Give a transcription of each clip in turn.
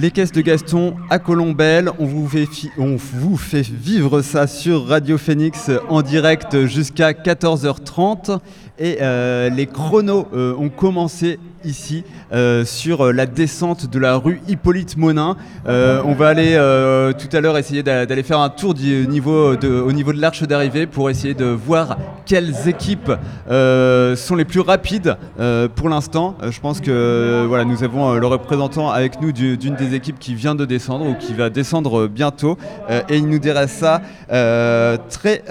Les caisses de Gaston à Colombelle, on vous fait, vivre ça sur Radio Phoenix en direct jusqu'à 14h30 et euh, les chronos euh, ont commencé ici euh, sur la descente de la rue Hippolyte Monin. on va aller tout à l'heure essayer d'aller faire un tour au niveau de l'arche d'arrivée pour essayer de voir quelles équipes sont les plus rapides pour l'instant. je pense que voilà, nous avons le représentant avec nous d'une des équipes qui vient de descendre ou qui va descendre bientôt et il nous dira ça très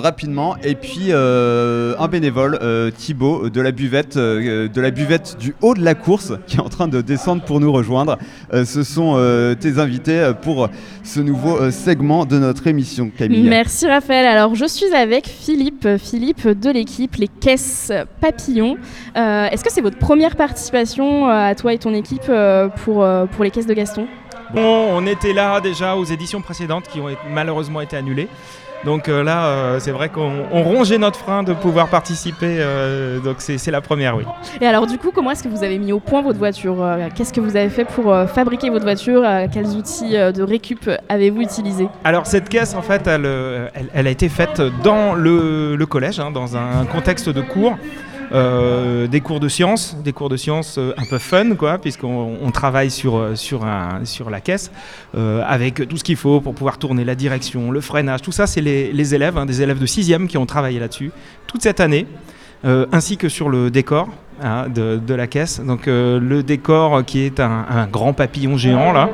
rapidement. Et puis un bénévole euh, Thibaut de la buvette, euh, de la buvette du haut de la course, qui est en train de descendre pour nous rejoindre. Euh, ce sont tes invités pour ce nouveau segment de notre émission, Camille. Merci Raphaël. Alors je suis avec Philippe, Philippe de l'équipe Les Caisses Papillons. Est-ce que c'est votre première participation à toi et ton équipe pour, pour les Caisses de Gaston? Bon, on était là déjà aux éditions précédentes qui ont malheureusement été annulées. Donc euh, là, euh, c'est vrai qu'on rongeait notre frein de pouvoir participer. Euh, donc c'est la première, oui. Et alors du coup, comment est-ce que vous avez mis au point votre voiture Qu'est-ce que vous avez fait pour fabriquer votre voiture Quels outils de récup avez-vous utilisé Alors cette caisse, en fait, elle, a été faite dans le, collège, hein, dans un contexte de cours. Euh, des cours de sciences, des cours de sciences euh, un peu fun, quoi, puisqu'on travaille sur, euh, sur la caisse, avec tout ce qu'il faut pour pouvoir tourner la direction, le freinage, tout ça, c'est les, élèves, hein, des élèves de 6e qui ont travaillé là-dessus toute cette année, ainsi que sur le décor. Hein, de, la caisse. Donc le décor qui est un, grand papillon géant là,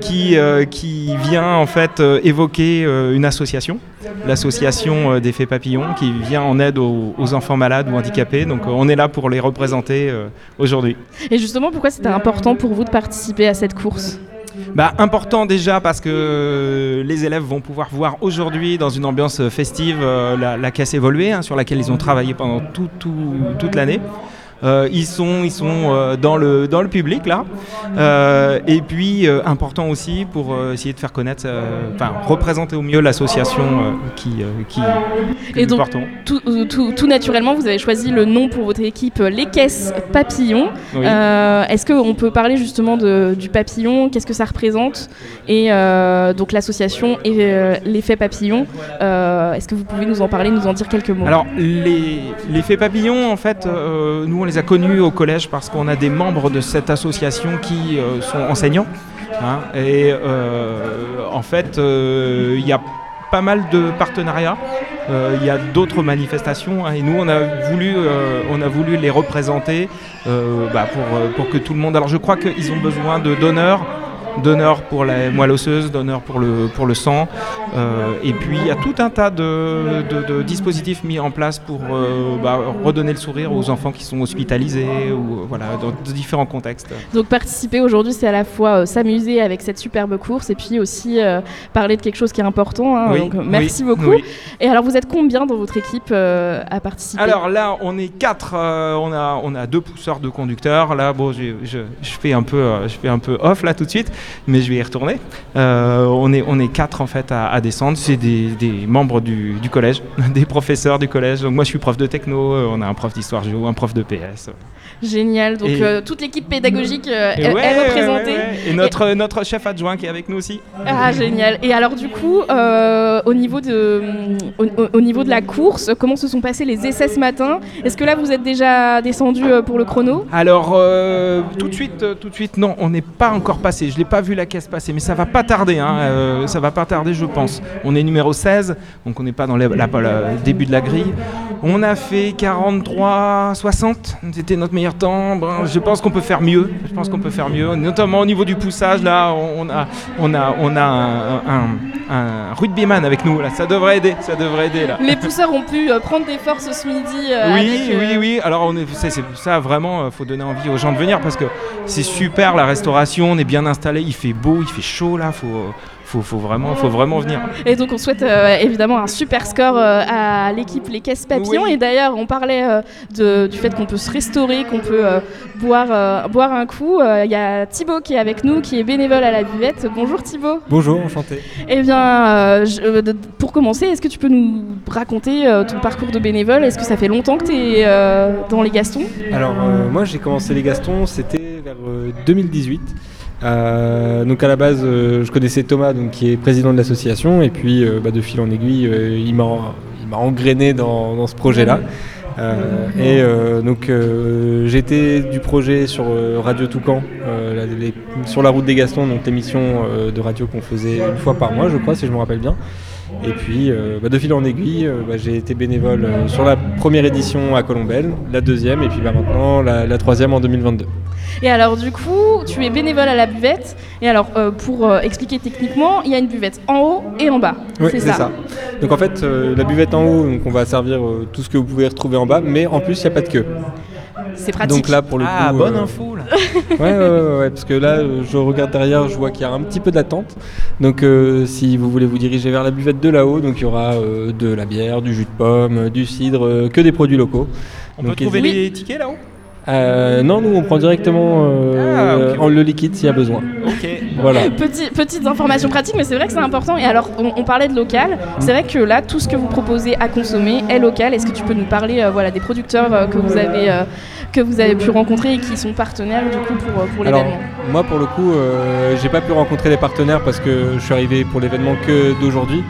qui, qui vient en fait évoquer une association l'association euh, des Faits Papillons qui vient en aide aux, enfants malades ou handicapés. Donc euh, on est là pour les représenter euh, aujourd'hui. Et justement, pourquoi c'était important pour vous de participer à cette course? Bah, important déjà parce que les élèves vont pouvoir voir aujourd'hui dans une ambiance festive la, caisse évoluer hein, sur laquelle ils ont travaillé pendant toute l'année. Euh, ils sont, ils sont euh, dans, le, dans le public là. Euh, et puis important aussi pour essayer de faire connaître, enfin représenter au mieux l'association qui, qui et donc, tout, tout, tout, naturellement, vous avez choisi le nom pour votre équipe, les caisses papillons. Est-ce qu'on peut parler justement de, du papillon? Qu'est-ce que ça représente? Et donc l'association et l'effet papillon. Est-ce que vous pouvez nous en parler, nous en dire quelques mots? Alors l'effet papillon, en fait, nous les a connus au collège parce qu'on a des membres de cette association qui euh, sont enseignants. Hein, et euh, en fait, euh, il y a pas mal de partenariats. Il y a d'autres manifestations hein, et nous on a voulu, on a voulu les représenter bah, pour, pour que tout le monde. Alors je crois qu'ils ont besoin de donneurs donneur pour la moelle osseuse, donneur pour le, pour le sang. Euh, et puis il y a tout un tas de, de, dispositifs mis en place pour euh, bah, redonner le sourire aux enfants qui sont hospitalisés ou voilà, dans différents contextes. Donc participer aujourd'hui, c'est à la fois euh, s'amuser avec cette superbe course et puis aussi parler de quelque chose qui est important. Hein. donc merci beaucoup. Et alors vous êtes combien dans votre équipe à participer? Alors là, on est quatre. on, a, on a deux pousseurs, deux conducteurs. Là, bon, je, je, je, fais un peu, je fais un peu off là tout de suite mais je vais y retourner. Euh, on, est, on est quatre en fait à, descendre. C'est des, membres du, collège, des professeurs du collège. Donc moi je suis prof de techno, euh, on a un prof d'histoire géo, un prof de PS. Génial. Donc euh, toute l'équipe pédagogique est, représentée. Et notre, notre chef adjoint qui est avec nous aussi. Ah génial. Et alors du coup, au, niveau de, au, niveau de la course, comment se sont passés les essais ce matin? Est-ce que là vous êtes déjà descendu pour le chrono? Alors tout de suite, tout de suite, non, on n'est pas encore passé. Je l'ai pas vu la caisse passer, mais ça va pas tarder, hein, euh, ça va pas tarder, je pense. On est numéro 16, donc on n'est pas dans le début de la grille. On a fait 43, 60, c'était notre meilleur temps. je pense qu'on peut faire mieux, je pense qu'on peut faire mieux, notamment au niveau du poussage. Là, on a, on a, on a un, un, rugbyman avec nous, là, ça devrait aider, ça devrait aider là. Les pousseurs ont pu euh, prendre des forces ce midi. Euh, oui, oui, oui. Alors on est, c'est, ça vraiment, faut donner envie aux gens de venir parce que c'est super la restauration, on est bien installé il fait beau, il fait chaud là, faut, faut, faut, vraiment, faut vraiment venir. Et donc on souhaite euh, évidemment un super score euh, à l'équipe Les Caisses Papillons. Et d'ailleurs, on parlait euh, de, du fait qu'on peut se restaurer, qu'on peut boire, boire un coup. Il y a Thibaut qui est avec nous, qui est bénévole à la buvette. Bonjour Thibaut. Bonjour, enchanté. Eh bien, pour commencer, est-ce que tu peux nous raconter ton parcours de bénévole? Est-ce que ça fait longtemps que tu es dans les Gastons? Alors, moi j'ai commencé les Gastons, c'était vers 2018. Donc à la base, je connaissais Thomas, donc, qui est président de l'association, et puis bah, de fil en aiguille, il m'a engrainé dans, dans ce projet-là. Euh, et euh, donc euh, j'étais du projet sur Radio Toucan, sur la route des Gastons, donc l'émission de radio qu'on faisait une fois par mois, je crois, si je me rappelle bien. Et puis, bah, de fil en aiguille, bah, j'ai été bénévole sur la première édition à Colombelle, la deuxième, et puis bah, maintenant la troisième en 2022. Et alors du coup, tu es bénévole à la buvette. Et alors euh, pour euh, expliquer techniquement, il y a une buvette en haut et en bas. Oui, c'est ça. Donc en fait, euh, la buvette en haut, donc on va servir tout ce que vous pouvez retrouver en bas, mais en plus il n'y a pas de queue. C'est pratique. Donc là, pour le ah, bonne info là. ouais, ouais, ouais, parce que là, je regarde derrière, je vois qu'il y a un petit peu d'attente. Donc, si vous voulez vous diriger vers la buvette de là-haut, donc il y aura de la bière, du jus de pomme, du cidre, que des produits locaux. On peut trouver les tickets là-haut? Euh, non, nous on prend directement euh, ah, en le liquide s'il y a besoin. Ok. Voilà. petites informations pratiques, mais c'est vrai que c'est important. Et alors, on, parlait de local. C'est vrai que là, tout ce que vous proposez à consommer est local. Est-ce que tu peux nous parler, euh, voilà, des producteurs que vous avez que vous avez pu rencontrer et qui sont partenaires du coup pour, pour l'événement Moi, pour le coup, j'ai pas pu rencontrer les partenaires parce que je suis arrivé pour l'événement que d'aujourd'hui.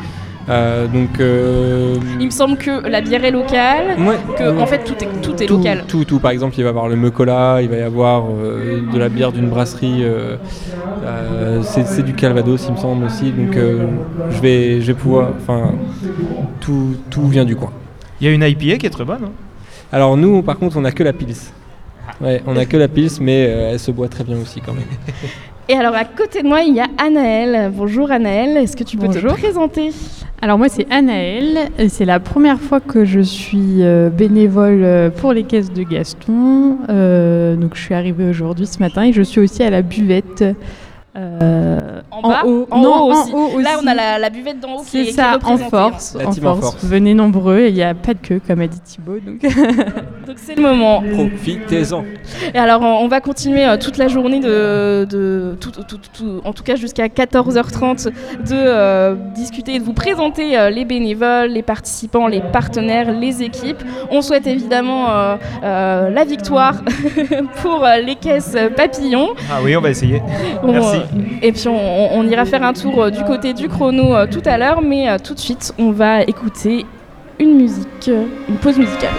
Euh, donc, euh, il me semble que la bière est locale, que en fait tout est, tout est local. Tout, tout, par exemple, il va y avoir le Mecola, il va y avoir euh, de la bière d'une brasserie, c'est du Calvados, il me semble aussi. Donc, je, vais, je vais pouvoir. Enfin, tout, tout vient du coin. Il y a une IPA qui est très bonne. Hein. Alors, nous, par contre, on a que la Pils. Ouais, on a que la Pils, mais elle se boit très bien aussi quand même. Et alors à côté de moi, il y a Anaëlle. Bonjour Anaëlle, est-ce que tu peux te présenter? Alors moi c'est Anaëlle, c'est la première fois que je suis euh, bénévole euh, pour les caisses de Gaston. Euh, donc je suis arrivée aujourd'hui ce matin et je suis aussi à la buvette euh, en, bas, haut, en, haut, aussi. Là, on a la, buvette d'en haut qui est, ça, en force, en force. Venez nombreux, il n'y a pas de queue, comme a dit Thibaut. Donc, donc c'est le moment. Profitez-en. Et alors, on va continuer euh, toute la journée, de, de tout, en tout cas jusqu'à 14h30, de euh, discuter et de vous présenter les bénévoles, les participants, les partenaires, les équipes. On souhaite évidemment la victoire pour les caisses papillons. Ah oui, on va essayer. Merci et puis on, ira faire un tour euh, du côté du chrono euh, tout à l'heure, mais euh, tout de suite, on va écouter une musique, une pause musicale.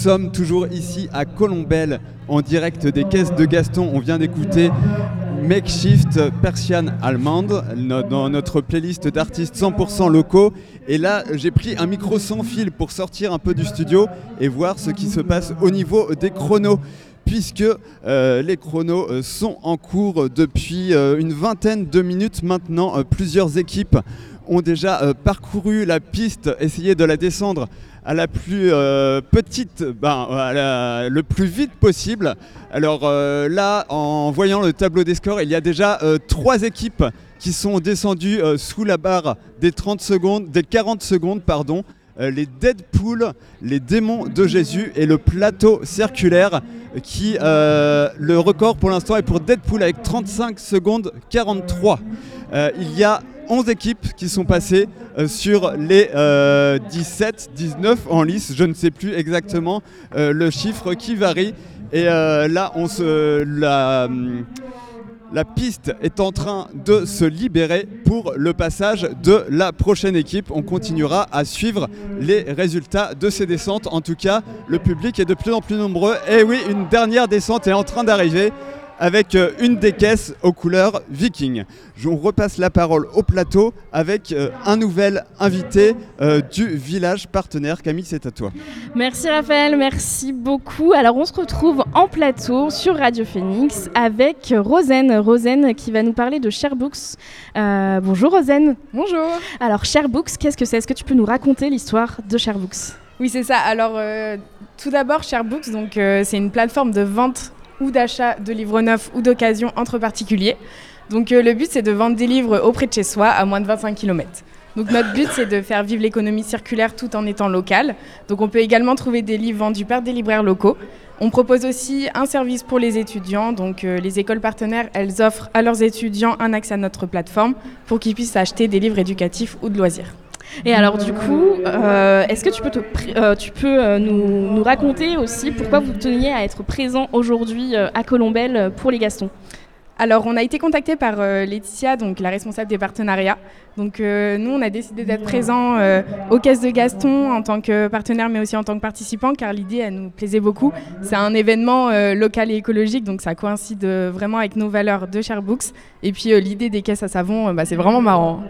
Sommes toujours ici à Colombelle en direct des caisses de Gaston. On vient d'écouter Makeshift Persian Allemande dans notre playlist d'artistes 100% locaux. Et là, j'ai pris un micro sans fil pour sortir un peu du studio et voir ce qui se passe au niveau des chronos puisque euh, les chronos euh, sont en cours depuis euh, une vingtaine de minutes maintenant. plusieurs équipes ont déjà parcouru la piste, essayé de la descendre à la plus euh, petite, ben, le plus vite possible. Alors euh, là, en voyant le tableau des scores, il y a déjà euh, trois équipes qui sont descendues sous la barre des 30 secondes, des 40 secondes, pardon. Les Deadpool, les démons de Jésus et le plateau circulaire qui le record pour l'instant est pour Deadpool avec 35 secondes 43. il y a 11 équipes qui sont passées euh, sur les 17, euh, 19 en lice. Je ne sais plus exactement euh, le chiffre qui varie. Et là, on se, la, la piste est en train de se libérer pour le passage de la prochaine équipe. On continuera à suivre les résultats de ces descentes. En tout cas, le public est de plus en plus nombreux. Et oui, une dernière descente est en train d'arriver avec euh, une des caisses aux couleurs viking. On repasse la parole au plateau avec euh, un nouvel invité euh, du village partenaire. Camille, c'est à toi. Merci Raphaël, merci beaucoup. Alors on se retrouve en plateau sur Radio Phoenix avec Rosen. Rosen qui va nous parler de Sharebooks. bonjour Rosen. Bonjour. Alors Sharebooks, qu'est-ce que c'est? Est-ce que tu peux nous raconter l'histoire de Sharebooks oui, c'est ça. Alors, tout d'abord, Sharebooks, donc c'est une plateforme de vente ou d'achat de livres neufs ou d'occasion entre particuliers. Donc euh, le but, c'est de vendre des livres auprès de chez soi à moins de 25 km. Donc notre but, c'est de faire vivre l'économie circulaire tout en étant local. Donc on peut également trouver des livres vendus par des libraires locaux. On propose aussi un service pour les étudiants. Donc euh, les écoles partenaires, elles offrent à leurs étudiants un accès à notre plateforme pour qu'ils puissent acheter des livres éducatifs ou de loisirs. Et alors du coup, euh, est-ce que tu peux, euh, tu peux euh, nous, nous, raconter aussi pourquoi vous teniez à être présent aujourd'hui à Colombelle pour les Gastons? Alors, on a été contacté par Laetitia, donc la responsable des partenariats, donc euh, nous, on a décidé d'être présents euh, aux caisses de Gaston en tant que partenaire, mais aussi en tant que participant, car l'idée, elle nous plaisait beaucoup. C'est un événement euh, local et écologique, donc ça coïncide vraiment avec nos valeurs de Sharebooks. Et puis l'idée des caisses à savon, bah, c'est vraiment marrant.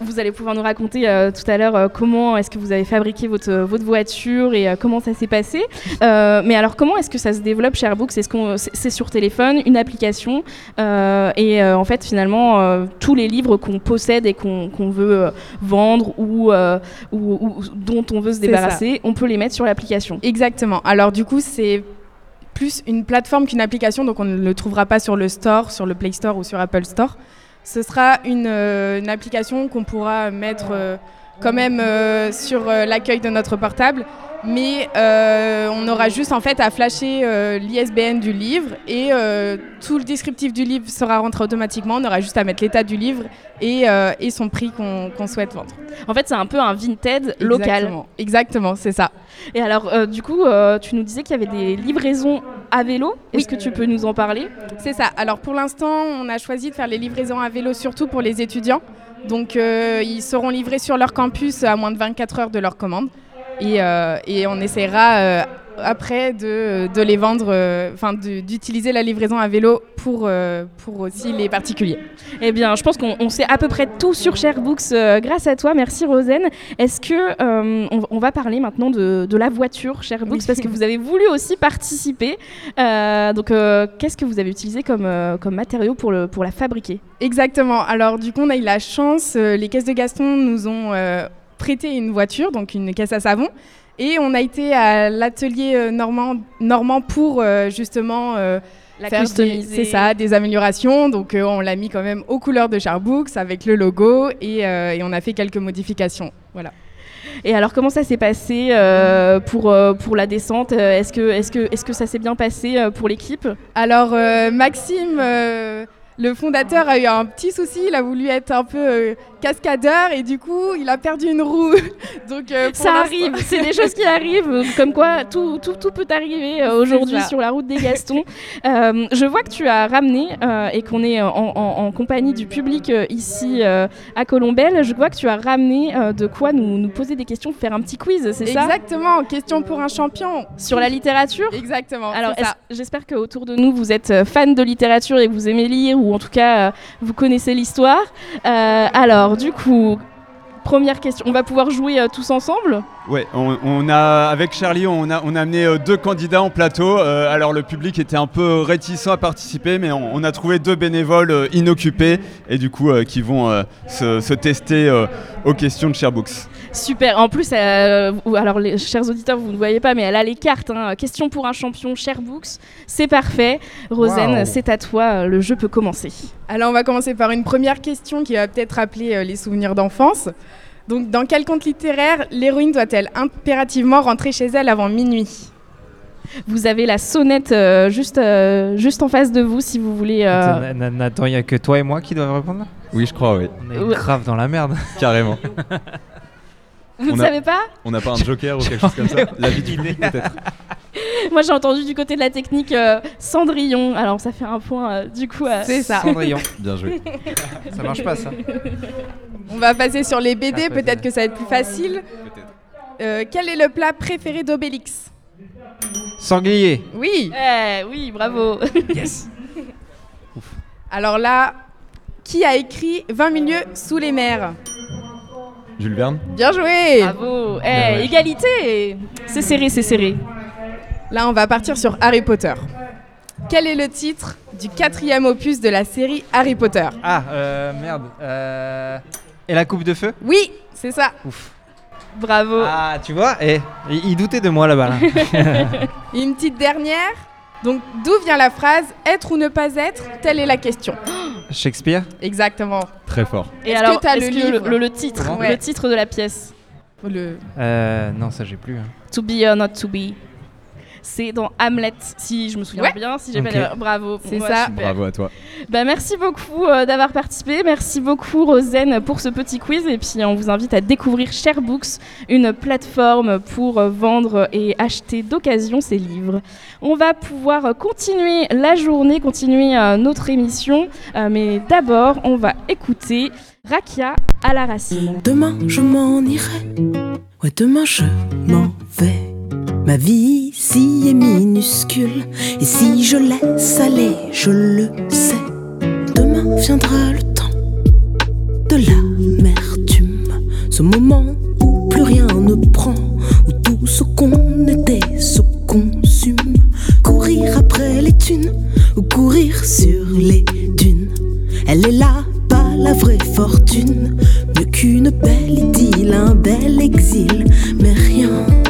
vous allez pouvoir nous raconter tout à l'heure comment est-ce que vous avez fabriqué votre, votre voiture et comment ça s'est passé. mais alors, comment est-ce que ça se développe Sharebooks Est-ce c'est sur téléphone, une application? Et en fait, finalement, tous les livres qu'on possède et qu'on veut euh, vendre euh, ou, ou, dont on veut se débarrasser, on peut les mettre sur l'application. Exactement. Alors du coup, c'est plus une plateforme qu'une application, donc on ne le trouvera pas sur le store, sur le Play Store ou sur Apple Store. Ce sera une, euh, application qu'on pourra mettre quand même sur l'accueil de notre portable mais euh, on aura juste en fait à flasher euh, l'ISBN du livre et euh, tout le descriptif du livre sera rentré automatiquement. On aura juste à mettre l'état du livre et, son prix qu'on souhaite vendre. En fait, c'est un peu un Vinted local. Exactement, c'est ça. Et alors, du coup, tu nous disais qu'il y avait des livraisons à vélo. Est-ce que tu peux nous en parler? C'est ça. Alors, pour l'instant, on a choisi de faire les livraisons à vélo surtout pour les étudiants. Donc, ils seront livrés sur leur campus à moins de 24 heures de leur commande. Et, euh, on essaiera euh, après de, de les vendre, enfin d'utiliser la livraison à vélo pour, pour aussi les particuliers. Eh bien, je pense qu'on sait à peu près tout sur Sharebooks grâce à toi. Merci Rosen. Est-ce que on, va parler maintenant de, de la voiture Sharebooks parce que vous avez voulu aussi participer. donc, qu'est-ce que vous avez utilisé comme, comme matériau pour, le, pour la fabriquer? Exactement. Alors, du coup, on a eu la chance. les caisses de Gaston nous ont prêté une voiture, donc une caisse à savon. Et on a été à l'atelier euh, normand, normand pour euh, justement euh, la faire. C'est ça, des améliorations. Donc on l'a mis quand même aux couleurs de Charbooks avec le logo et, et, on a fait quelques modifications. Voilà. Et alors comment ça s'est passé pour, pour la descente? Est-ce que, est -ce que, est -ce que ça s'est bien passé pour l'équipe? Alors Maxime le fondateur a eu un petit souci, il a voulu être un peu cascadeur et du coup il a perdu une roue. Donc euh, ça arrive, c'est des choses qui arrivent, comme quoi tout, tout, tout peut arriver euh, aujourd'hui sur la route des Gastons. je vois que tu as ramené et qu'on est en, en, compagnie du public ici à Colombelle. Je vois que tu as ramené de quoi nous, nous, poser des questions, faire un petit quiz, c'est ça? Exactement, question pour un champion. Sur la littérature? Exactement. Alors j'espère qu'autour de nous vous êtes fan de littérature et que vous aimez lire ou en tout cas euh, vous connaissez l'histoire. Euh, alors du coup, première question, on va pouvoir jouer euh, tous ensemble Ouais, on, a avec Charlie, on a, on a amené deux candidats en plateau. alors le public était un peu réticent à participer, mais on, a trouvé deux bénévoles inoccupés et du coup qui vont se, se, tester aux questions de Sharebooks. Super. En plus, euh, alors les chers auditeurs, vous ne voyez pas, mais elle a les cartes. Hein. Question pour un champion, Books. C'est parfait. Rosen, c'est à toi. Le jeu peut commencer. Alors, on va commencer par une première question qui va peut-être rappeler euh, les souvenirs d'enfance. Donc, dans quel conte littéraire l'héroïne doit-elle impérativement rentrer chez elle avant minuit? Vous avez la sonnette euh, juste, juste en face de vous si vous voulez. Attends, il n'y a que toi et moi qui doivent répondre Oui, je crois, oui. On est grave dans la merde. Carrément. Vous ne savez pas? On n'a pas un joker ou quelque chose comme ça? La vie du peut-être. Moi j'ai entendu du côté de la technique euh, Cendrillon. Alors ça fait un point euh, du coup. Euh, C'est ça. Cendrillon. Bien joué. ça marche pas ça. On va passer sur les BD, ah, peut-être que ça va être plus facile. quel est le plat préféré d'Obélix? Sanglier. Oui. Eh, oui, bravo. yes. Alors là, qui a écrit 20 milieux sous les mers? Jules Verne. Bien joué Bravo eh, Égalité C'est serré, c'est serré. Là, on va partir sur Harry Potter. Quel est le titre du quatrième opus de la série Harry Potter? Ah, euh, merde. Euh... Et la coupe de feu? Oui, c'est ça. Ouf. Bravo. Ah, tu vois, et, eh, il doutait de moi là-bas. Une petite dernière. Donc, d'où vient la phrase être ou ne pas être Telle est la question. Shakespeare? Exactement. Très fort. Et alors, que as le, livre? le, titre, le titre de la pièce? Le... Euh, non, ça j'ai plus. Hein. To be or not to be. C'est dans Hamlet, si je me souviens bien, si j'ai pas Bravo. C'est ça. Bravo à toi. Bah, merci beaucoup euh, d'avoir participé. Merci beaucoup, Rosen, pour ce petit quiz. Et puis, on vous invite à découvrir Sharebooks, une plateforme pour euh, vendre et acheter d'occasion ses livres. On va pouvoir continuer la journée, continuer euh, notre émission. mais d'abord, on va écouter Rakia à la racine. Demain, je m'en irai. Ouais, demain, je m'en vais. Ma vie ici est minuscule, et si je laisse aller, je le sais. Demain viendra le temps de l'amertume, ce moment où plus rien ne prend, où tout ce qu'on était se consume. Courir après les thunes, ou courir sur les dunes. Elle est là, pas la vraie fortune, mieux qu'une belle idylle, un bel exil, mais rien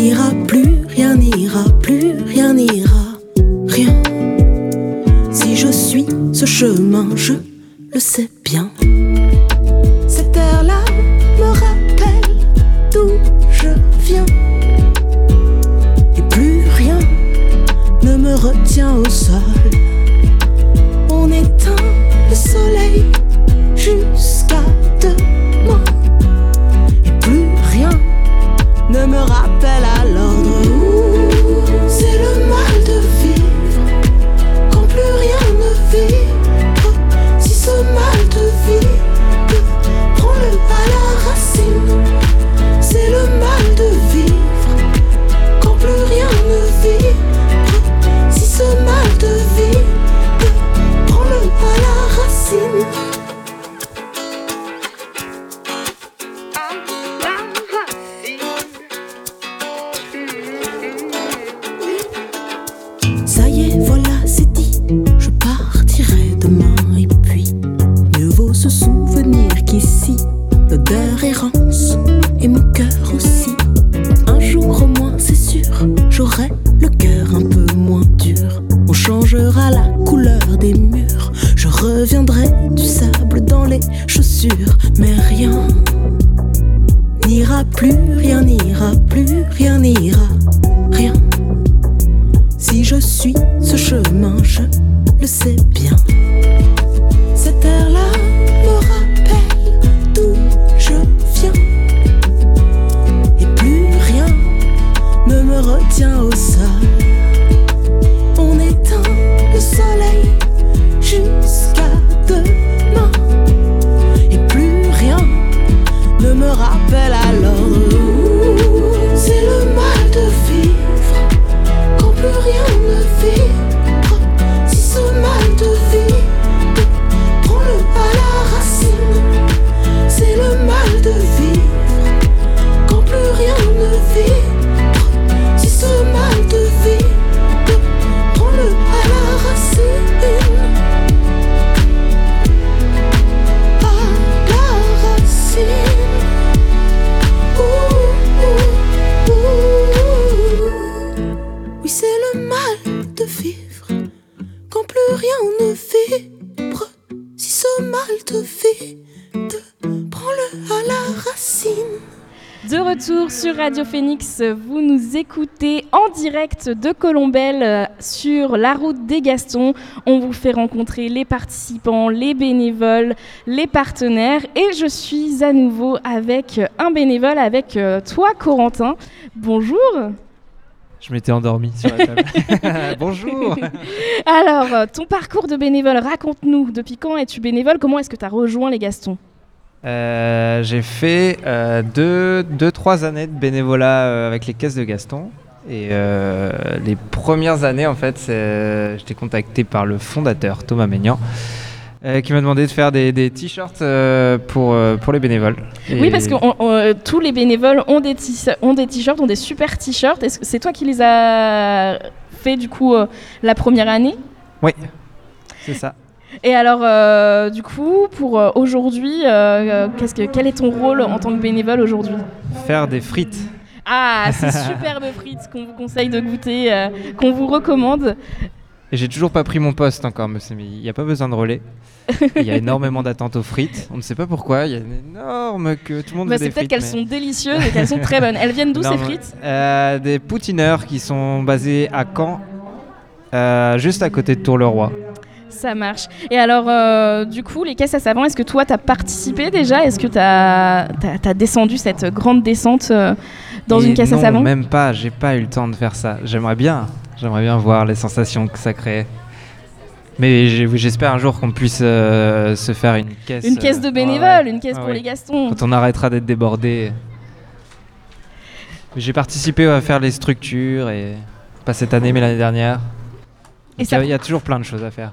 n'ira plus, rien n'ira plus, rien n'ira, rien. Si je suis ce chemin, je le sais bien. Cette terre-là me rappelle d'où je viens. Et plus rien ne me retient au sol. Sur Radio Phoenix, vous nous écoutez en direct de Colombelle euh, sur la route des Gastons. On vous fait rencontrer les participants, les bénévoles, les partenaires et je suis à nouveau avec un bénévole, avec euh, toi Corentin. Bonjour. Je m'étais endormi sur la table. Bonjour. Alors, ton parcours de bénévole, raconte-nous. Depuis quand es-tu bénévole? Comment est-ce que tu as rejoint les Gastons? Euh, j'ai fait 2-3 deux, deux, trois années de bénévolat euh, avec les caisses de Gaston. Et euh, les premières années, en fait, j'étais contacté par le fondateur, Thomas Maignan, euh, qui m'a demandé de faire des, des t-shirts euh, pour, euh, pour les bénévoles. Oui, parce que on- on- tous les bénévoles ont des t- ont des t-shirts, ont des super t-shirts. Est-ce que c'est toi qui les as fait du coup euh, la première année? Oui, c'est ça. Et alors, euh, du coup, pour euh, aujourd'hui, euh, qu'est-ce que, quel est ton rôle en tant que bénévole aujourd'hui Faire des frites. Ah, ces superbes frites qu'on vous conseille de goûter, qu'on vous recommande. Et j'ai toujours pas pris mon poste encore, monsieur, mais il n'y a pas besoin de relais. Il y a énormément d'attentes aux frites. On ne sait pas pourquoi. Il y a une énorme queue. Tout le monde Bah, veut c'est des peut-être qu'elles mais- sont délicieuses et qu'elles sont très bonnes. Elles viennent d'où ces frites Des poutineurs qui sont basés à Caen, juste à côté de Tour-le-Roi. Ça marche. Et alors, euh, du coup, les caisses à savon, est-ce que toi, tu as participé déjà? Est-ce que tu as, descendu cette grande descente euh, dans Et une caisse non, à savon? même pas. J'ai pas eu le temps de faire ça. J'aimerais bien. J'aimerais bien voir les sensations que ça crée. Mais j'espère un jour qu'on puisse euh, se faire une caisse. Une caisse de bénévoles, ouais. une caisse Ah pour les Gastons. Quand on arrêtera d'être débordé. J'ai participé à faire les structures et pas cette année mais l'année dernière. Y, il y a toujours plein de choses à faire.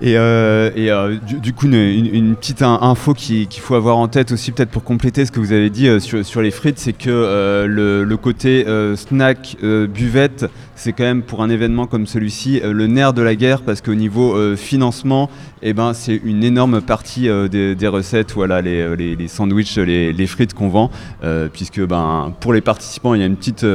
Et, euh, euh, du, coup, une, petite in- info qui- qu'il faut avoir en tête aussi, peut-être pour compléter ce que vous avez dit euh, sur, les frites, c'est que le, côté snack, buvette, c'est quand même pour un événement comme celui-ci le nerf de la guerre parce qu'au niveau financement, eh ben, c'est une énorme partie des, recettes, voilà, les, les, sandwichs, les, frites qu'on vend, puisque ben, pour les participants, il y a une petite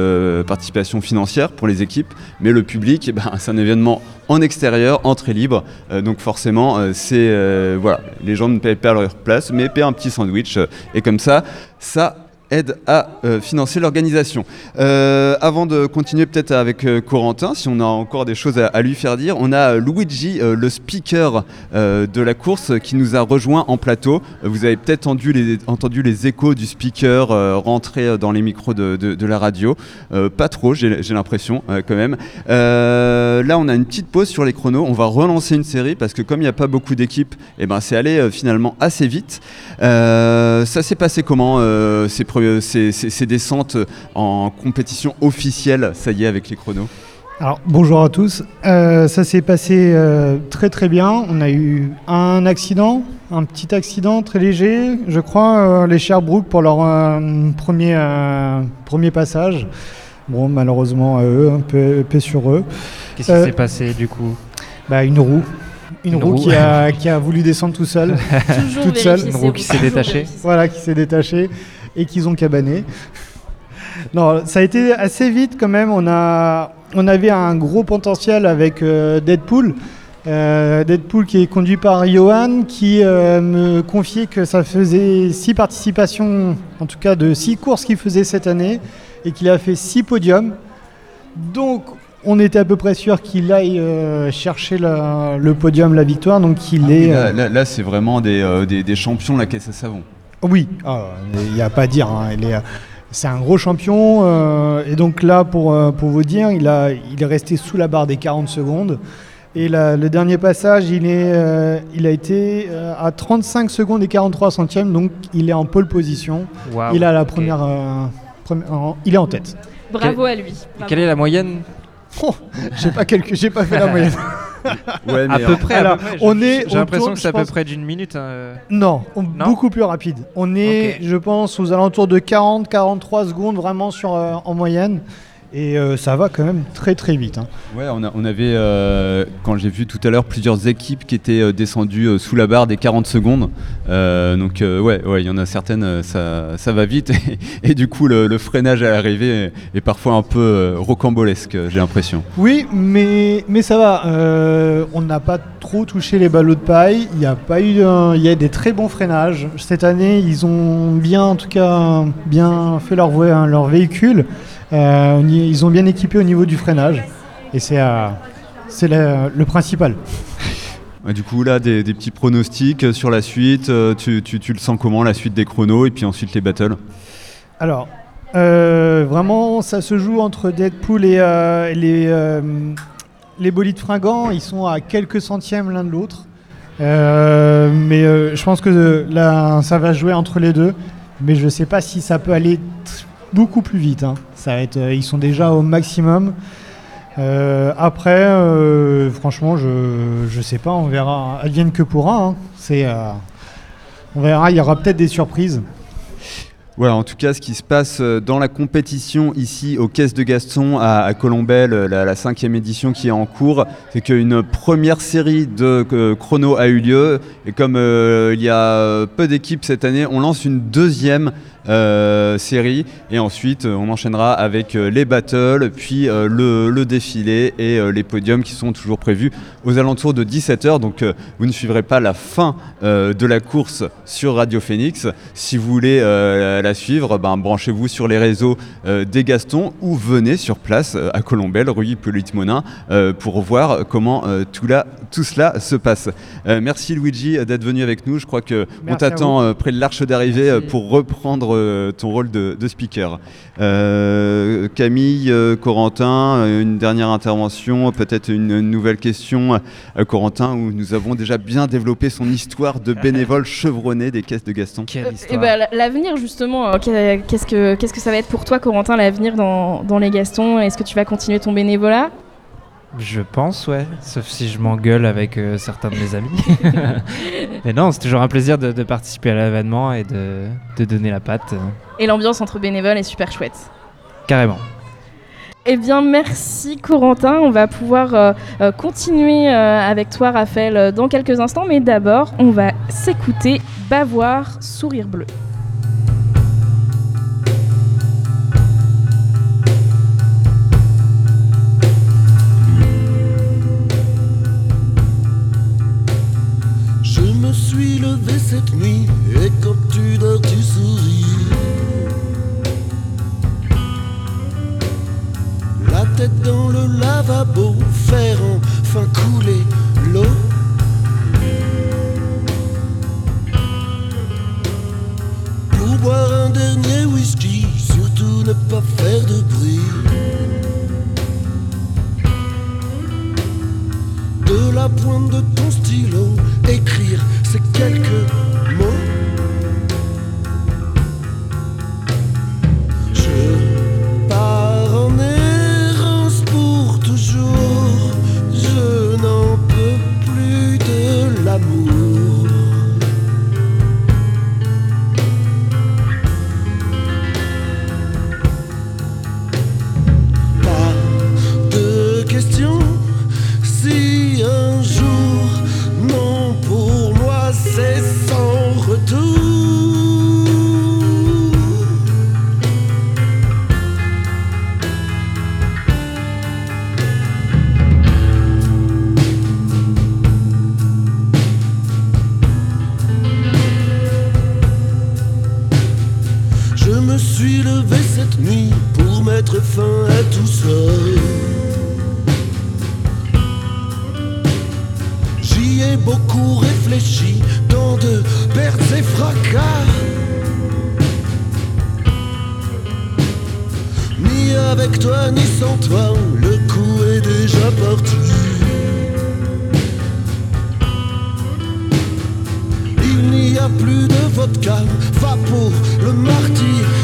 participation financière pour les équipes, mais le public, eh ben, c'est un événement en extérieur, entrée libre, euh, donc forcément, euh, c'est euh, voilà, les gens ne payent pas leur place, mais paient un petit sandwich, et comme ça, ça aide à euh, financer l'organisation. Euh, avant de continuer peut-être avec euh, Corentin, si on a encore des choses à, lui faire dire, on a Luigi, le speaker de la course, qui nous a rejoint en plateau. Vous avez peut-être entendu les, échos du speaker rentrer dans les micros de, la radio. Pas trop, j'ai l'impression quand même. Là, on a une petite pause sur les chronos. On va relancer une série parce que comme il n'y a pas beaucoup d'équipes, eh ben, c'est allé finalement assez vite. Ça s'est passé comment ces, ces- ces- ces descentes en compétition officielle, ça y est, avec les chronos Alors bonjour à tous. Euh, ça s'est passé euh, très très bien. On a eu un accident, un petit accident très léger, je crois, euh, les Sherbrooke pour leur euh, premier, euh, premier passage. Bon, malheureusement, à eux, un peu épais sur eux. Qu'est-ce qui s'est passé du coup? bah, Une roue. Une, Une roue, roue. Qui, a, qui a voulu descendre tout seul, Toujours toute seule. Une roue qui s'est détachée. Voilà, qui s'est détaché et qu'ils ont cabané. non, ça a été assez vite quand même. On, a, on avait un gros potentiel avec euh, Deadpool. Euh, Deadpool qui est conduit par Johan, qui euh, me confiait que ça faisait six participations, en tout cas de six courses qu'il faisait cette année, et qu'il a fait six podiums. Donc on était à peu près sûr qu'il aille chercher le podium, la victoire. Donc il ah est. là, c'est vraiment des, des, champions la caisse à savon. Oui, ah, il n'y a pas à dire. Hein. c'est un gros champion. Euh, et donc là, pour, euh, pour vous dire, il, a, il est resté sous la barre des 40 secondes. Et le dernier passage, il, est, euh, il a été à 35 secondes et 43 centièmes, donc il est en pole position. Il a la première, il est en tête. Bravo à lui. Quelle est la moyenne? Oh, J'ai pas, j'ai pas fait la moyenne. ouais, à peu près. on est. J'ai l'impression que c'est à peu près d'une minute. Hein. Non, beaucoup plus rapide. On est, je pense, aux alentours de 40-43 secondes vraiment sur euh, en moyenne. Et euh, ça va quand même très très vite. Hein. Ouais, on, on avait, euh, quand j'ai vu tout à l'heure, plusieurs équipes qui étaient descendues sous la barre des 40 secondes. donc ouais, ouais, il y en a certaines, ça, ça va vite. Et, du coup, le, freinage à l'arrivée est, parfois un peu rocambolesque, j'ai l'impression. Oui, mais, mais ça va. on n'a pas trop touché les ballots de paille. Il y a pas eu, il y a des très bons freinages. Cette année, ils ont bien, en tout cas, bien fait leur, leur véhicule. Euh, ils ont bien équipé au niveau du freinage. Et c'est euh, le principal. du coup, là, des, petits pronostics sur la suite. Euh, tu, le sens comment, la suite des chronos et puis ensuite les battles? Alors, vraiment, ça se joue entre Deadpool et les, les bolides fringants. Ils sont à quelques centièmes l'un de l'autre. mais je pense que là, ça va jouer entre les deux. Mais je ne sais pas si ça peut aller beaucoup plus vite. Hein. Euh, ils sont déjà au maximum. Euh, après, euh, franchement, je ne sais pas, on verra. Advienne que pourra. Hein. On verra, il y aura peut-être des surprises. Voilà, en tout cas, ce qui se passe dans la compétition ici aux Caisses de Gaston à, Colombelle, la, cinquième édition qui est en cours, c'est qu'une première série de chrono a eu lieu. Et comme il y a peu d'équipes cette année, on lance une deuxième euh, série. Et ensuite, on enchaînera avec euh, les battles, puis euh, le, défilé et les podiums qui sont toujours prévus aux alentours de 17h. Donc, vous ne suivrez pas la fin de la course sur Radio Phoenix. Si vous voulez la suivre, ben, branchez-vous sur les réseaux des Gastons ou venez sur place à Colombelle, rue Hippolyte Monin, pour voir comment tout, là, tout cela se passe. merci Luigi d'être venu avec nous. Je crois qu'on t'attend près de l'arche d'arrivée pour reprendre euh, ton rôle de, speaker. Euh, Camille, euh, Corentin, une dernière intervention, peut-être une, nouvelle question à Corentin, où nous avons déjà bien développé son histoire de bénévole chevronné des caisses de Gaston. et eh ben, l'avenir justement, qu'est-ce que qu'est-ce que ça va être pour toi, Corentin, l'avenir dans, dans les Gastons? Est-ce que tu vas continuer ton bénévolat? Je pense, ouais. Sauf si je m'engueule avec euh, certains de mes amis. Mais non, c'est toujours un plaisir de, participer à l'événement et de, donner la patte. Et l'ambiance entre bénévoles est super chouette. Carrément. Eh bien, merci Corentin. On va pouvoir euh, euh, continuer avec toi, Raphaël, dans quelques instants. Mais d'abord, on va s'écouter Bavoir, Sourire Bleu. Cette nuit et quand tu dors, tu souris. Avec toi, ni sans toi, le coup est déjà parti. Il n'y a plus de vodka, va pour le martyr.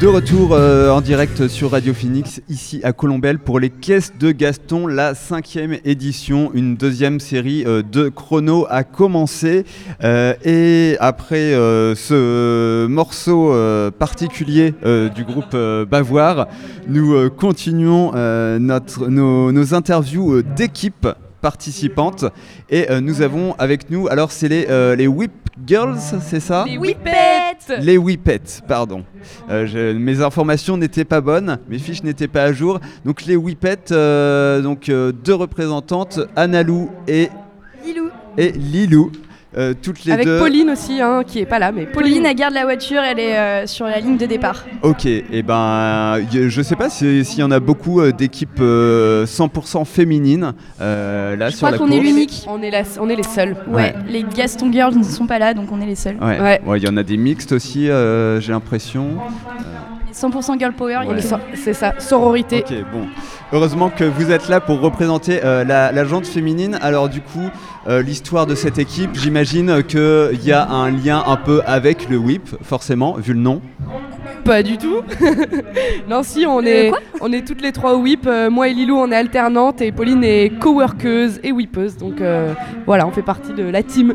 De retour euh, en direct sur Radio Phoenix, ici à Colombelle, pour les caisses de Gaston, la cinquième édition. Une deuxième série euh, de chrono a commencé. Euh, et après ce morceau particulier du groupe Bavoir, nous continuons nos, interviews d'équipe participantes. Et nous avons avec nous, alors c'est les, les Whip Girls, c'est ça Les Whippets Les Whippets, pardon. Euh, mes informations n'étaient pas bonnes, mes fiches n'étaient pas à jour. Donc les Whippets, euh, donc euh, deux représentantes, Analou et Lilou. Et Lilou. Euh, toutes les Avec deux. Pauline aussi, hein, qui est pas là, mais Pauline. Pauline, elle garde la voiture, elle est euh, sur la ligne de départ. Ok, et ben y- je sais pas si- s'il y en a beaucoup euh, d'équipes euh, 100% féminines euh, là Je sur crois la qu'on est course. l'unique. On est, la- on est les seuls. Ouais, Ouais. les Gaston Girls ne sont pas là, donc on est les seuls. Ouais. Ouais. Ouais, il y en a des mixtes aussi, euh, j'ai l'impression. Les 100% Girl Power, Ouais. C'est ça, sororité. Ok, bon. Heureusement que vous êtes là pour représenter euh, la, la jante féminine. Alors du coup, euh, l'histoire de cette équipe, j'imagine qu'il y a un lien un peu avec le whip, forcément, vu le nom. Pas du tout. non, si, on Euh, est, on est toutes les trois au whip. Euh, moi et Lilou, on est alternantes et Pauline est coworkeuse et whippeuse. Donc euh, voilà, on fait partie de la team.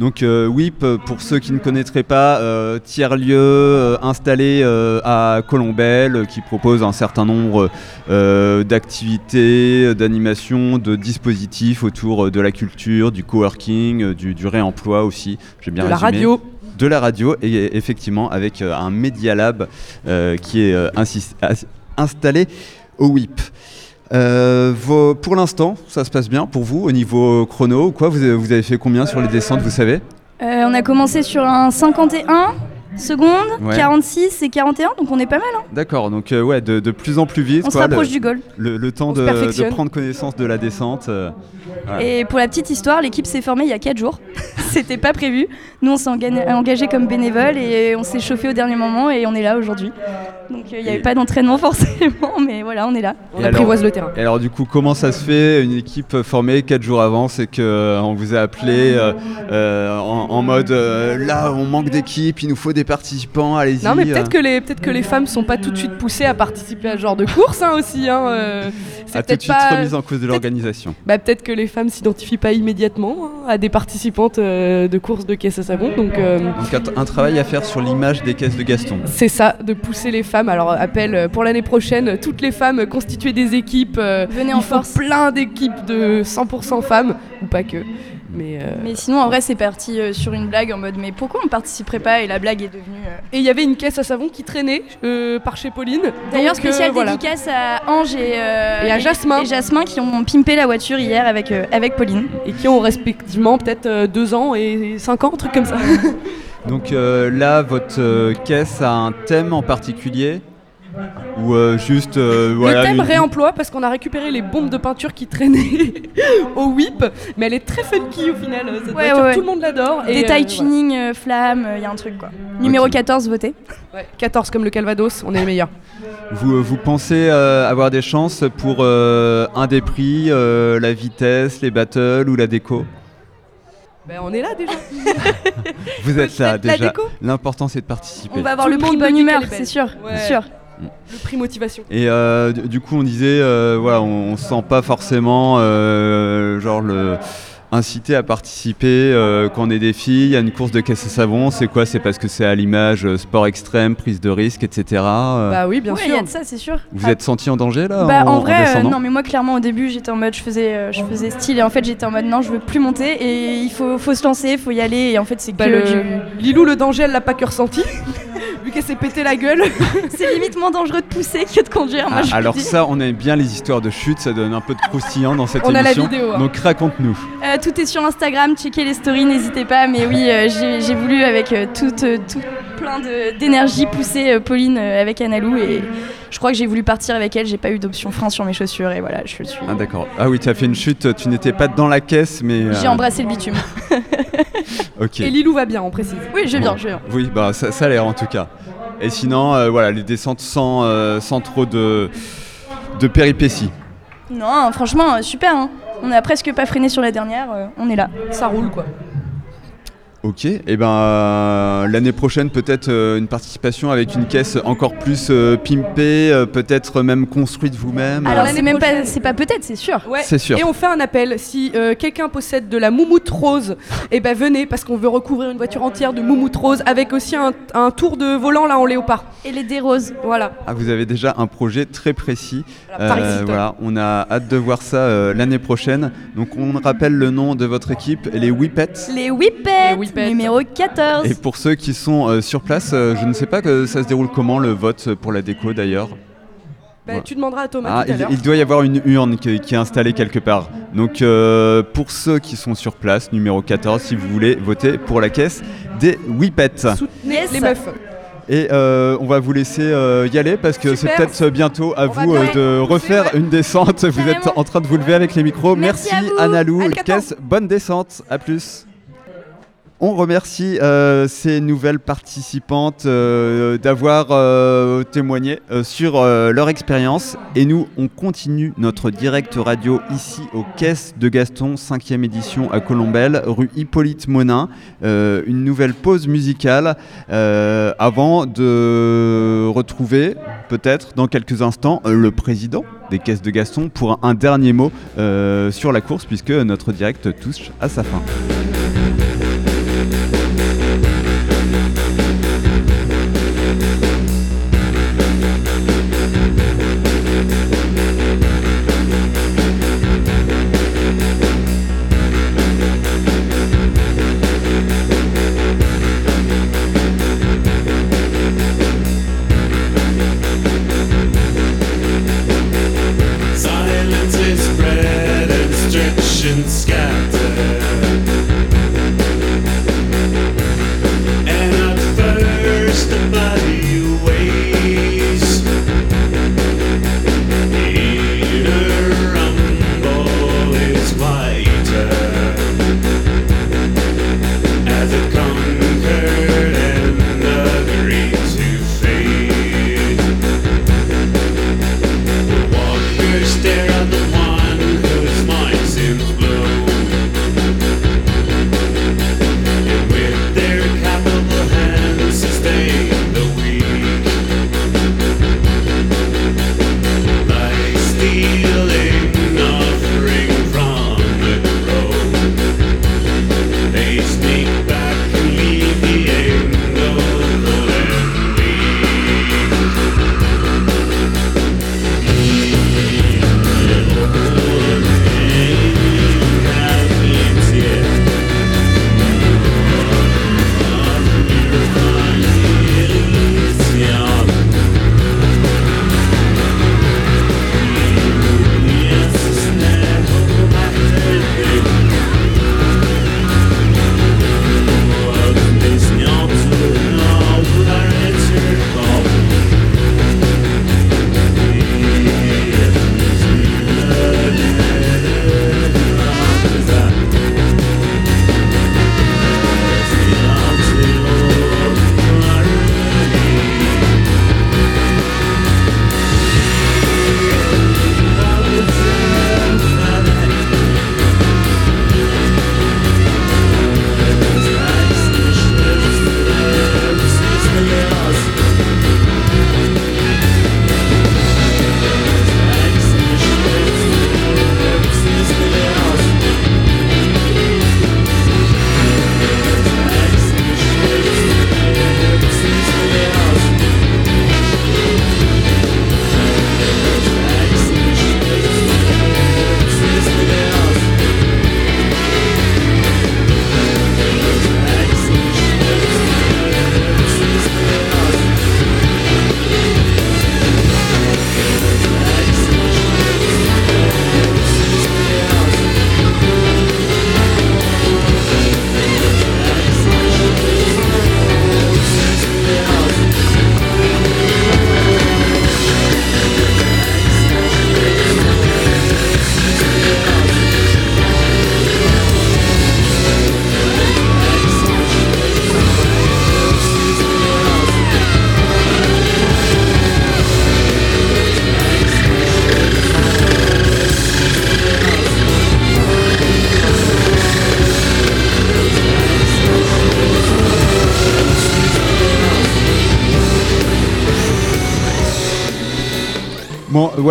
Donc euh, WIP, pour ceux qui ne connaîtraient pas, euh, tiers-lieu euh, installé à Colombelle, qui propose un certain nombre d'activités, d'animations, de dispositifs autour de la culture, du coworking, du, du réemploi aussi. J'ai bien De la résumé. radio. De la radio, et effectivement avec un Media Lab qui est installé au WIP. Euh, pour l'instant, ça se passe bien pour vous au niveau chrono quoi vous avez, vous avez fait combien sur les descentes, vous savez? Euh, on a commencé sur un 51 secondes, Ouais. 46 et 41, donc on est pas mal. Hein. D'accord, donc euh, ouais, de, de plus en plus vite. On se quoi, rapproche le, du goal. Le, le temps On se de, prendre connaissance de la descente. euh, voilà. Et pour la petite histoire, l'équipe s'est formée il y a 4 jours. C'était pas prévu. Nous, on s'est enga- engagé comme bénévole et on s'est chauffé au dernier moment et on est là aujourd'hui. Donc euh, il n'y avait Et- pas d'entraînement forcément, mais voilà, on est là. Et alors- Et alors du coup, comment ça se fait une équipe formée 4 jours avant C'est que euh, on vous a appelé euh, euh, en, en mode euh, là, on manque d'équipe, il nous faut des participants, allez-y. Non, mais euh. peut-être que, les, peut que les femmes sont pas tout de suite poussées à participer à ce genre de course hein, aussi. Hein, euh, c'est a tout de peut-être suite pas. remise en cause de l'organisation. Bah, peut-être que les femmes s'identifient pas immédiatement hein, à des participantes euh, de courses de caisse à savon. Donc, euh, Donc un, travail à faire sur l'image des caisses de Gaston. c'est ça, de pousser les femmes. Alors, appel euh, pour l'année prochaine, toutes les femmes constituer des équipes. euh, Venez il en faut force. plein d'équipes de 100% femmes, ou pas que. Mais, euh, Mais sinon, en vrai, c'est parti euh, sur une blague en mode mais pourquoi on participerait pas Et la blague est devenue. euh, Et il y avait une caisse à savon qui traînait euh, par chez Pauline. D'ailleurs, euh, spécial voilà. dédicace à Ange et, euh, Et à Jasmin. et Jasmin qui ont pimpé la voiture hier avec, euh, avec Pauline. Et qui ont respectivement peut-être euh, deux ans et cinq ans, un truc comme ça. Donc euh, là, votre euh, caisse a un thème en particulier ou euh, juste euh, voilà, le thème une- réemploi parce qu'on a récupéré les bombes de peinture qui traînaient au whip, mais elle est très funky au final. Cette Ouais, voiture, ouais, ouais. tout le monde l'adore. et, Détail euh, tuning, euh, flamme, il y a un truc quoi. Numéro 14, votez. voilà. Ouais, 14 comme le Calvados, on est les meilleurs. Vous, vous pensez euh, avoir des chances pour euh, un des prix, euh, la vitesse, les battles ou la déco? Ben, on est là déjà. Vous êtes là déjà. L'important c'est de participer. On va avoir Tout le le prix bonne humeur, sûr. C'est sûr. Le prix motivation. Et euh, du coup, on disait, euh, voilà, on, on se sent pas forcément euh, genre le incité à participer euh, quand on est des filles à une course de caisse à savon. C'est quoi? C'est parce que c'est à l'image euh, sport extrême, prise de risque, etc. euh. Bah oui, bien Ouais, il sûr. y a de ça, c'est sûr. vous êtes senti en danger là Bah, en, en, vrai, euh, non, mais moi, clairement, au début, j'étais en mode, je faisais, euh, je faisais style, et en fait, j'étais en mode, non, je veux plus monter, et il faut, faut se lancer, il faut y aller, et en fait, c'est Bah, que le... du- Lilou le danger, elle l'a pas que ressenti. Vu qu'elle s'est pété la gueule. C'est limite moins dangereux de pousser que de conduire, moi, Ah, je alors ça, on aime bien les histoires de chute, ça donne un peu de croustillant dans cette On a la émission. vidéo, hein. Donc raconte-nous. Euh, tout est sur Instagram, checkez les stories, n'hésitez pas, mais oui, euh, j'ai voulu avec euh, tout, euh, tout plein d'énergie poussée Pauline avec Analou et je crois que j'ai voulu partir avec elle. J'ai pas eu d'option frein sur mes chaussures et voilà, je suis. Ah d'accord. Ah oui, tu as fait une chute. Tu n'étais pas dans la caisse, mais. J'ai embrassé le bitume. ok. Et Lilou va bien, on précise. Oui, je vais bien, je vais bien. Oui, bah ça, ça a l'air en tout cas. Et sinon, voilà, les descentes sans, sans trop de, de péripéties. Non, franchement, super. Hein. On a presque pas freiné sur la dernière. on est là. Ça roule quoi. Ok, et eh ben euh, l'année prochaine peut-être euh, une participation avec une caisse encore plus euh, pimpée, peut-être même construite vous-même. Alors c'est même pas, c'est pas peut-être, c'est sûr. Ouais. C'est sûr. Et on fait un appel. Si quelqu'un possède de la moumoute rose, et eh ben venez parce qu'on veut recouvrir une voiture entière de moumoute rose avec aussi un, tour de volant là en léopard. Et les dés roses, voilà. Ah vous avez déjà un projet très précis. voilà, on a hâte de voir ça l'année prochaine. Donc on rappelle le nom de votre équipe, les Whippets. Les Whippets numéro 14. Et pour ceux qui sont euh, sur place, euh, je ne sais pas que ça se déroule comment le vote pour la déco d'ailleurs. Bah, Tu demanderas à Thomas. Ah, tout à il, il, doit y avoir une urne qui, est installée quelque part. Donc euh, pour ceux qui sont sur place, numéro 14, si vous voulez voter pour la caisse des Whippets. Soutenez les meufs. Et on va vous laisser y aller parce que c'est peut-être bientôt à vous de refaire une descente. Vous êtes en train de vous lever avec les micros. Merci, Merci Analou. Caisse, bonne descente. À plus. On remercie euh, ces nouvelles participantes euh, d'avoir euh, témoigné sur leur expérience. Et nous, on continue notre direct radio ici aux Caisses de Gaston, 5e édition à Colombelle, rue Hippolyte Monin. une nouvelle pause musicale avant de retrouver, peut-être dans quelques instants, le président des Caisses de Gaston pour un dernier mot sur la course, puisque notre direct touche à sa fin.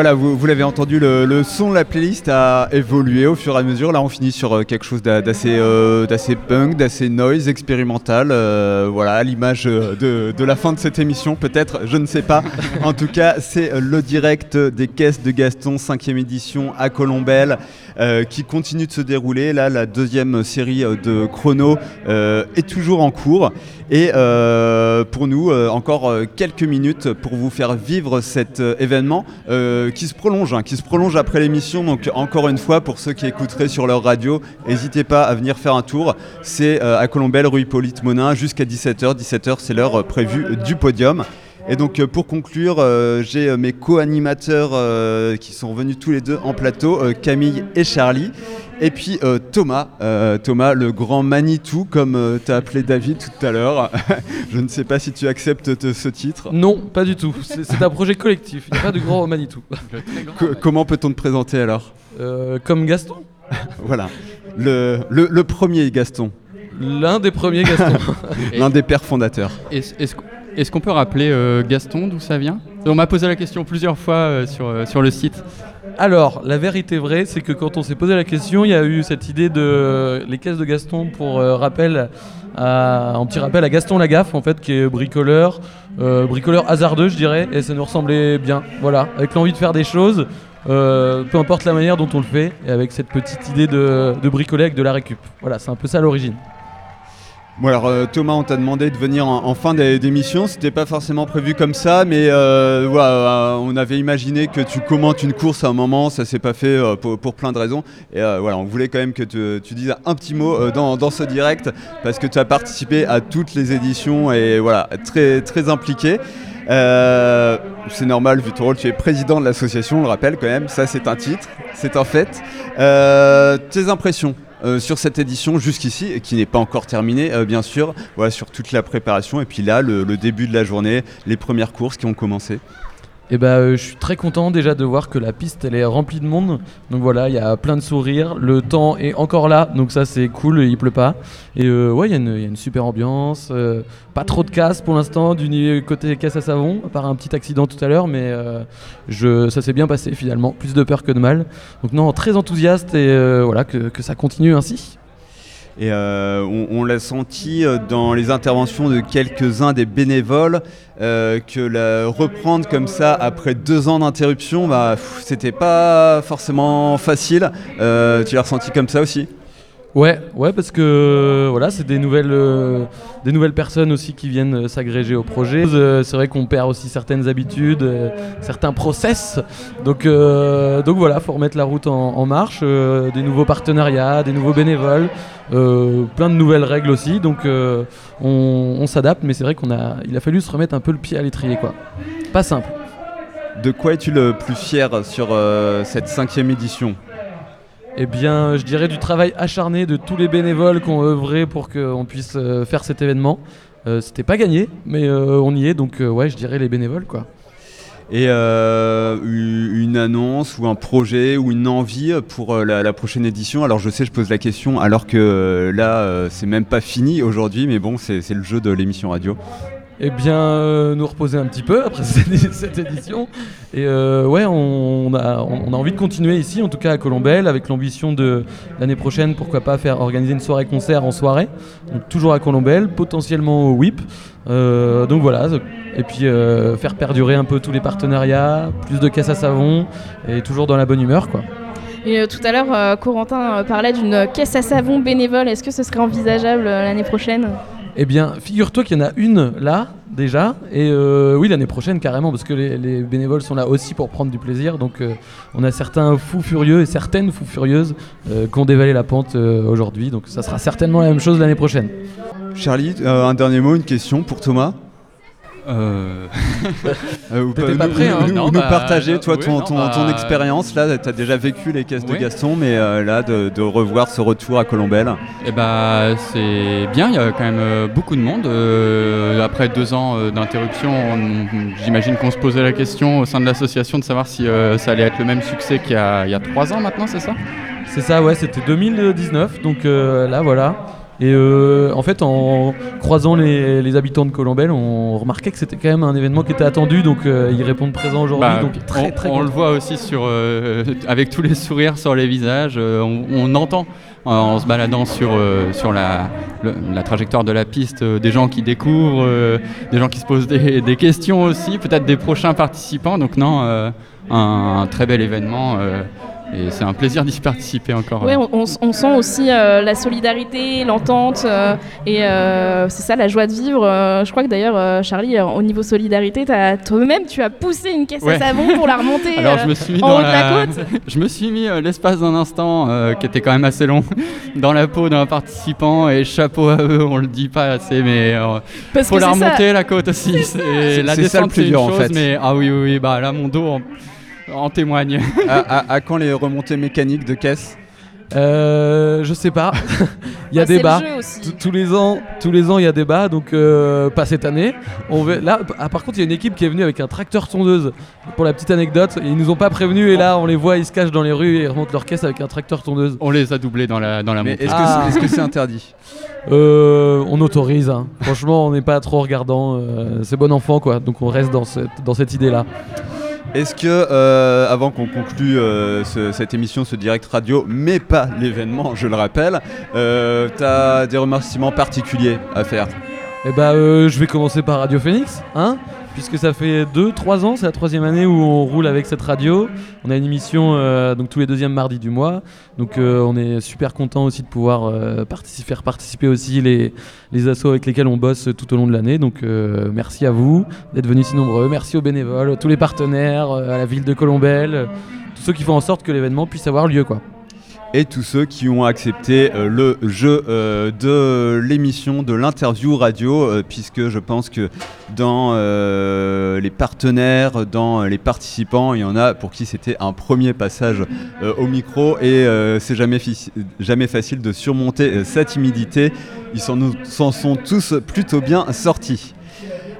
Voilà, vous, l'avez entendu, le, le son, la playlist a évolué au fur et à mesure. Là, on finit sur euh, quelque chose d'assez euh, d'assez punk, d'assez noise, expérimental. euh, voilà, à l'image de, de la fin de cette émission, peut-être, je ne sais pas. en tout cas, c'est le direct des caisses de Gaston, 5e édition à Colombelle, euh, qui continue de se dérouler. Là, la deuxième série de chrono est toujours en cours. Et pour nous, encore quelques minutes pour vous faire vivre cet événement qui se prolonge, hein, qui se prolonge après l'émission. Donc encore une fois, pour ceux qui écouteraient sur leur radio, n'hésitez pas à venir faire un tour. C'est euh, à Colombelle, rue Hippolyte Monin, jusqu'à 17h. 17h, c'est l'heure euh, prévue du podium. Et donc euh, pour conclure, euh, j'ai euh, mes co-animateurs euh, qui sont venus tous les deux en plateau, euh, Camille et Charlie. Et puis euh, Thomas, euh, Thomas, le grand Manitou, comme tu as appelé David tout à l'heure. Je ne sais pas si tu acceptes te- ce titre. Non, pas du tout. C'est c'est un projet collectif. Il n'y a pas de grand Manitou. Co- comment peut-on te présenter alors? Euh, Comme Gaston Voilà. Le, le- le premier Gaston. L'un des premiers Gaston. L'un des pères fondateurs. Est-ce est-ce qu'on- peut rappeler euh, Gaston d'où ça vient? On m'a posé la question plusieurs fois euh, sur, euh, sur le site. Alors, la vérité vraie, c'est que quand on s'est posé la question, il y a eu cette idée de les caisses de Gaston pour rappel, à, un petit rappel à Gaston Lagaffe, en fait, qui est bricoleur, bricoleur hasardeux, je dirais, et ça nous ressemblait bien. Voilà, avec l'envie de faire des choses, peu importe la manière dont on le fait, et avec cette petite idée de, de bricoler avec de la récup. Voilà, c'est un peu ça l'origine. Bon alors euh, Thomas, on t'a demandé de venir en, fin d'é- d'émission. C'était pas forcément prévu comme ça, mais euh, voilà, euh, on avait imaginé que tu commentes une course à un moment. Ça s'est pas fait pour, plein de raisons. Et voilà, on voulait quand même que tu, dises un petit mot dans, dans ce direct parce que tu as participé à toutes les éditions et voilà, très très impliqué. C'est normal vu ton rôle, tu es président de l'association, on le rappelle quand même. Ça, c'est un titre, c'est un fait. Tes impressions? Euh, sur cette édition jusqu'ici, qui n'est pas encore terminée, euh, bien sûr, voilà, sur toute la préparation, et puis là, le début de la journée, les premières courses qui ont commencé. Et bah, euh, je suis très content déjà de voir que la piste elle est remplie de monde. Donc voilà, il y a plein de sourires. Le temps est encore là, donc ça c'est cool, il pleut pas. Et euh, ouais, il y, a une- super ambiance. euh, pas trop de casse pour l'instant du côté caisse à savon, à part un petit accident tout à l'heure, mais euh, je, ça s'est bien passé finalement. Plus de peur que de mal. Donc non, très enthousiaste et voilà, que ça continue ainsi. Et euh, on, l'a senti euh, dans les interventions de quelques-uns des bénévoles euh, que la, reprendre comme ça après deux ans d'interruption, bah, c'était pas forcément facile. Tu l'as ressenti comme ça aussi? Ouais, ouais, parce que voilà, c'est des nouvelles, euh, des nouvelles personnes aussi qui viennent euh, s'agréger au projet. Euh, c'est vrai qu'on perd aussi certaines habitudes, certains process. Donc, donc voilà, faut remettre la route en, marche. des nouveaux partenariats, des nouveaux bénévoles, plein de nouvelles règles aussi. Donc on, on s'adapte, mais c'est vrai qu'on a, il a fallu se remettre un peu le pied à l'étrier, quoi. Pas simple. De quoi es-tu le plus fier sur cette cinquième édition? Eh bien, je dirais du travail acharné de tous les bénévoles qui ont œuvré pour qu'on puisse euh, faire cet événement. Euh, C'était pas gagné, mais euh, on y est, donc ouais, je dirais les bénévoles, quoi. Et une annonce ou un projet ou une envie pour la, la prochaine édition? Alors je sais, je pose la question alors que là, c'est même pas fini aujourd'hui, mais bon, c'est le jeu de l'émission radio. Eh bien, euh, nous reposer un petit peu après cette, édition. Et euh, ouais, on a, envie de continuer ici, en tout cas à Colombelle, avec l'ambition de l'année prochaine, pourquoi pas faire organiser une soirée-concert en soirée. Donc toujours à Colombelle, potentiellement au WIP. Euh, donc voilà, et puis faire perdurer un peu tous les partenariats, plus de caisses à savon, et toujours dans la bonne humeur, quoi. Et tout à l'heure, Corentin parlait d'une caisse à savon bénévole. Est-ce que ce serait envisageable l'année prochaine? Eh bien, figure-toi qu'il y en a une là, déjà. Et euh, oui, l'année prochaine, carrément, parce que les, les bénévoles sont là aussi pour prendre du plaisir. Donc, euh, on a certains fous furieux et certaines fous furieuses euh, qui ont dévalé la pente aujourd'hui. Donc, ça sera certainement la même chose l'année prochaine. Charlie, un dernier mot, une question pour Thomas Euh... Euh, ou T'étais pas- prêt, hein nous, Non, nous bah, partager, toi, oui, ton, non, ton, bah, ton expérience. Là, tu as déjà vécu les caisses Oui. de Gaston, mais euh, là, de, de revoir ce retour à Colombelle. Eh bah, c'est bien, il y a quand même euh, beaucoup de monde. Euh, après deux ans euh, d'interruption, on- j'imagine qu'on se posait la question au sein de l'association de savoir si euh, ça allait être le même succès qu'il y y a trois ans maintenant, c'est ça? C'est ça, ouais, c'était 2019. Donc euh, là, voilà. Et euh, en fait, en croisant les, habitants de Colombelle, on remarquait que c'était quand même un événement qui était attendu, donc euh, ils répondent présents aujourd'hui. Bah, donc très, on, très on le voit aussi sur, euh, avec tous les sourires sur les visages. on, entend en se baladant sur, sur la, la, trajectoire de la piste des gens qui découvrent, des gens qui se posent des, des questions aussi, peut-être des prochains participants. Donc non, un, un, très bel événement. Et c'est un plaisir d'y participer encore. Oui, on, sent aussi euh, la solidarité, l'entente, euh, et euh, c'est ça la joie de vivre. je crois que d'ailleurs, Charlie, au niveau solidarité, toi-même, tu as poussé une caisse à savon pour la remonter Alors, je me suis mis en haut de la, côte. je me suis mis l'espace d'un instant, qui était quand même assez long, dans la peau d'un participant, et chapeau à eux, on le dit pas assez, mais il faut la remonter la côte aussi. C'est la descente, c'est une chose, en fait. mais ah oui, oui, oui, bah là, mon dos en témoigne. à, quand les remontées mécaniques de caisse euh, je sais pas. il y a bah, débat. Tous les ans, tous les ans, il y a débat. Donc euh, pas cette année. On Là, ah, par contre, il y a une équipe qui est venue avec un tracteur tondeuse. Pour la petite anecdote, ils nous ont pas prévenus et là, on les voit, ils se cachent dans les rues et ils remontent leur caisse avec un tracteur tondeuse. On les a doublés dans la dans la montée. Est-ce que c'est interdit? Euh, On autorise. Hein. Franchement, on n'est pas trop regardant. c'est bon enfant, quoi. Donc on reste dans cette dans cette idée là. Est-ce que, euh, avant qu'on conclue euh, cette émission, ce direct radio, mais pas l'événement, je le rappelle, euh, tu as des remerciements particuliers à faire? Eh bah, je vais commencer par Radio Phoenix, hein? Puisque ça fait 2-3 ans, c'est la troisième année où on roule avec cette radio. On a une émission euh, tous les deuxièmes mardis du mois. Donc euh, on est super content aussi de pouvoir euh, faire participer aussi les, les assos avec lesquels on bosse tout au long de l'année. Donc merci à vous d'être venus si nombreux. Merci aux bénévoles, tous les partenaires, à la ville de Colombelle, tous ceux qui font en sorte que l'événement puisse avoir lieu. quoi et tous ceux qui ont accepté euh, le jeu euh, de l'émission, de l'interview radio, euh, puisque je pense que dans les partenaires, dans les participants, il y en a pour qui c'était un premier passage au micro et c'est jamais, jamais facile de surmonter sa timidité. Ils s'en sont tous plutôt bien sortis.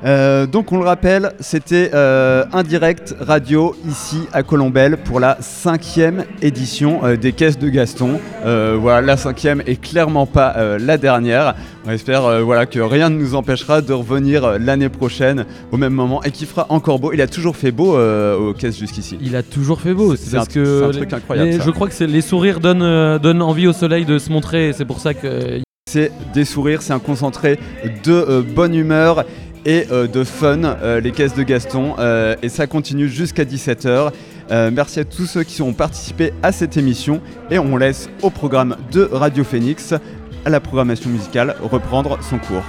Euh, donc on le rappelle, c'était euh, un direct radio ici à Colombelle pour la cinquième édition euh, des caisses de Gaston. voilà, la cinquième est clairement pas la dernière. On espère voilà, que rien ne nous empêchera de revenir l'année prochaine au même moment et qu'il fera encore beau. Il a toujours fait beau aux caisses jusqu'ici. Il a toujours fait beau. C'est un, que truc incroyable. je crois que les sourires donnent, donnent envie au soleil de se montrer. C'est pour ça que c'est des sourires, c'est un concentré de bonne humeur et euh, de fun, euh, les caisses de Gaston. Euh, et ça continue jusqu'à 17h. merci à tous ceux qui ont participé à cette émission. Et on laisse au programme de Radio Phoenix, à la programmation musicale, reprendre son cours.